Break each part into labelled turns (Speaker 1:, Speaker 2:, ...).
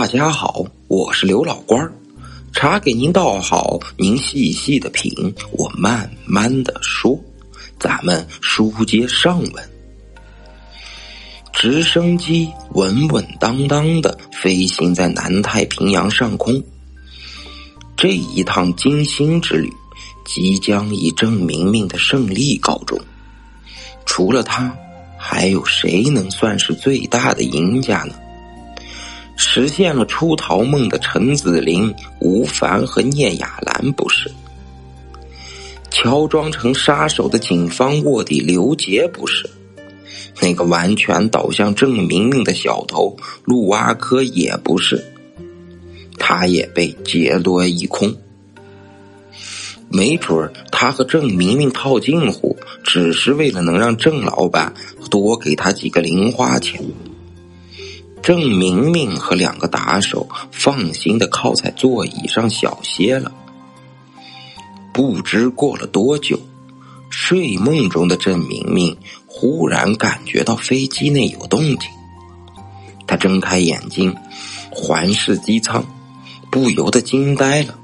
Speaker 1: 大家好，我是刘老官儿，茶给您倒好，您细细的品，我慢慢的说。咱们书接上文，直升机稳稳当当的飞行在南太平洋上空。这一趟金星之旅，即将以郑明明的胜利告终。除了他，还有谁能算是最大的赢家呢？实现了出逃梦的陈子林、吴凡和聂雅兰不是？乔装成杀手的警方卧底刘杰不是？那个完全倒向郑明明的小偷陆阿珂也不是？他也被劫夺一空。没准儿他和郑明明套近乎，只是为了能让郑老板多给他几个零花钱。郑明明和两个打手放心的靠在座椅上小歇了。不知过了多久，睡梦中的郑明明忽然感觉到飞机内有动静。他睁开眼睛，环视机舱，不由得惊呆了。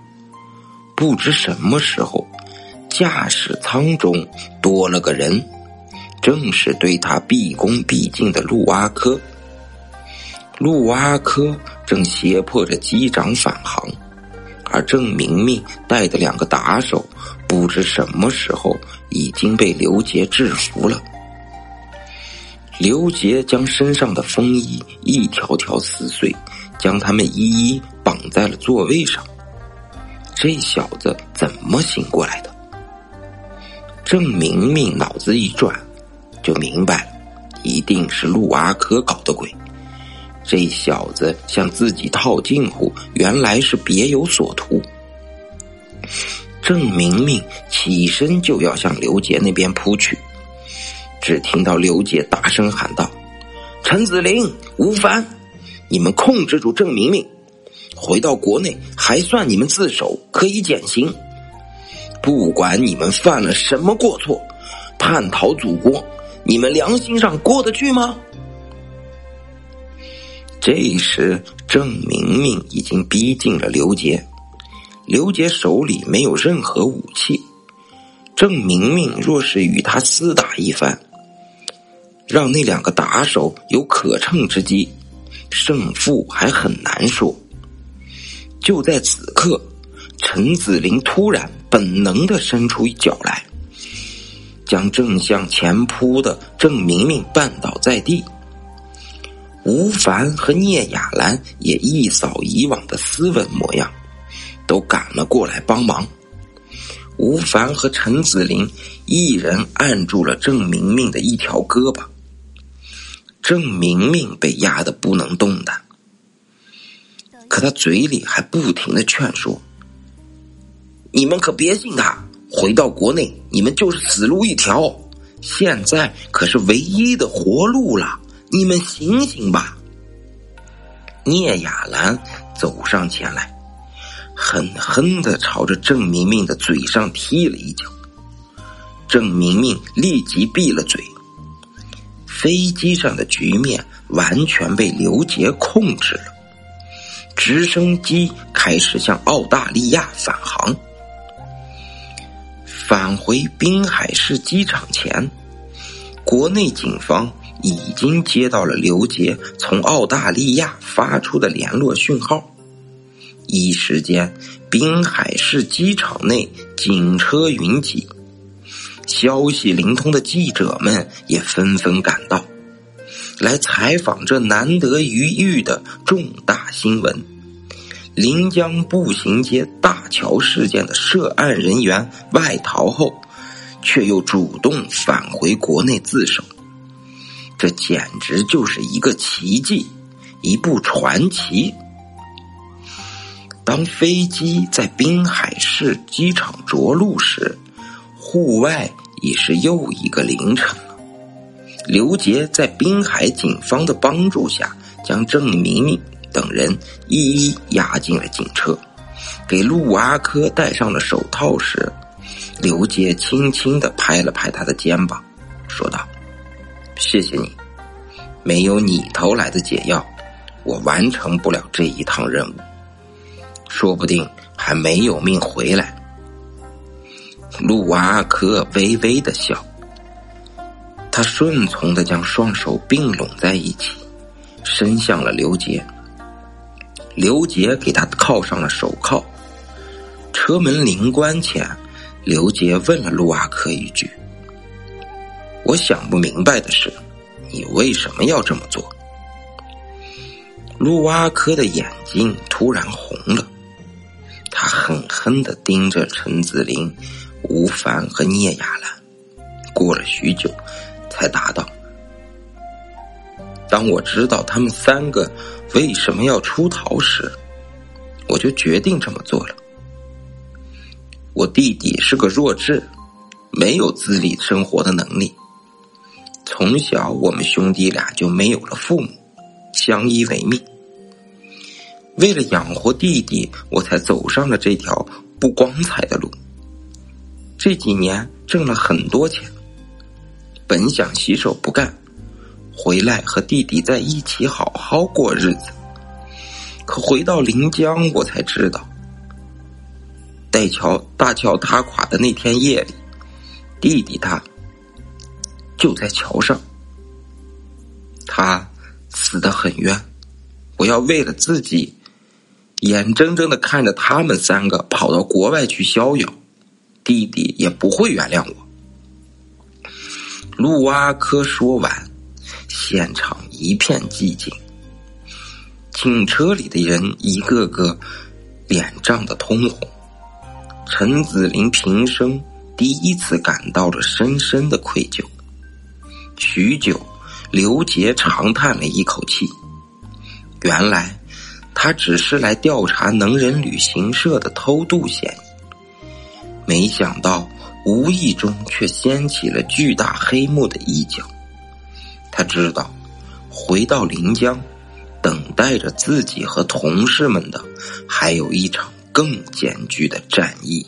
Speaker 1: 不知什么时候，驾驶舱中多了个人，正是对他毕恭毕敬的陆阿珂。陆阿珂正胁迫着机长返航，而郑明明带的两个打手，不知什么时候已经被刘杰制服了。刘杰将身上的风衣一条条撕碎，将他们一一绑在了座位上。这小子怎么醒过来的？郑明明脑子一转，就明白了，一定是陆阿珂搞的鬼。这小子向自己套近乎，原来是别有所图。郑明明起身就要向刘杰那边扑去，只听到刘杰大声喊道：“陈子林、吴凡，你们控制住郑明明！”回到国内还算你们自首，可以减刑。不管你们犯了什么过错，叛逃祖国，你们良心上过得去吗？这时，郑明明已经逼近了刘杰，刘杰手里没有任何武器。郑明明若是与他厮打一番，让那两个打手有可乘之机，胜负还很难说。就在此刻，陈子林突然本能的伸出一脚来，将正向前扑的郑明明绊倒在地。吴凡和聂雅兰也一扫以往的斯文模样，都赶了过来帮忙。吴凡和陈子林一人按住了郑明明的一条胳膊，郑明明被压得不能动弹。可他嘴里还不停的劝说：“你们可别信他，回到国内你们就是死路一条。现在可是唯一的活路了，你们醒醒吧！”聂雅兰走上前来，狠狠的朝着郑明明的嘴上踢了一脚，郑明明立即闭了嘴。飞机上的局面完全被刘杰控制了。直升机开始向澳大利亚返航，返回滨海市机场前，国内警方已经接到了刘杰从澳大利亚发出的联络讯号。一时间，滨海市机场内警车云集，消息灵通的记者们也纷纷赶到，来采访这难得一遇的重大新闻。临江步行街大桥事件的涉案人员外逃后，却又主动返回国内自首，这简直就是一个奇迹，一部传奇。当飞机在滨海市机场着陆时，户外已是又一个凌晨了。刘杰在滨海警方的帮助下，将郑明明。等人一一押进了警车，给陆阿珂戴上了手套时，刘杰轻轻的拍了拍他的肩膀，说道：“谢谢你，没有你投来的解药，我完成不了这一趟任务，说不定还没有命回来。陆阿克微微的笑，他顺从的将双手并拢在一起，伸向了刘杰。刘杰给他铐上了手铐。车门铃关前，刘杰问了陆阿克一句：“我想不明白的是，你为什么要这么做？”陆阿克的眼睛突然红了，他狠狠的盯着陈子林。吴凡和聂雅兰过了许久，才答道：“当我知道他们三个为什么要出逃时，我就决定这么做了。我弟弟是个弱智，没有自理生活的能力。从小，我们兄弟俩就没有了父母，相依为命。为了养活弟弟，我才走上了这条不光彩的路。”这几年挣了很多钱，本想洗手不干，回来和弟弟在一起好好过日子。可回到临江，我才知道，大桥大桥塌垮的那天夜里，弟弟他就在桥上，他死得很冤。我要为了自己，眼睁睁的看着他们三个跑到国外去逍遥。弟弟也不会原谅我。陆阿珂说完，现场一片寂静。警车里的人一个个脸涨得通红。陈子林平生第一次感到了深深的愧疚。许久，刘杰长叹了一口气。原来，他只是来调查能人旅行社的偷渡嫌疑。没想到，无意中却掀起了巨大黑幕的一角。他知道，回到临江，等待着自己和同事们的，还有一场更艰巨的战役。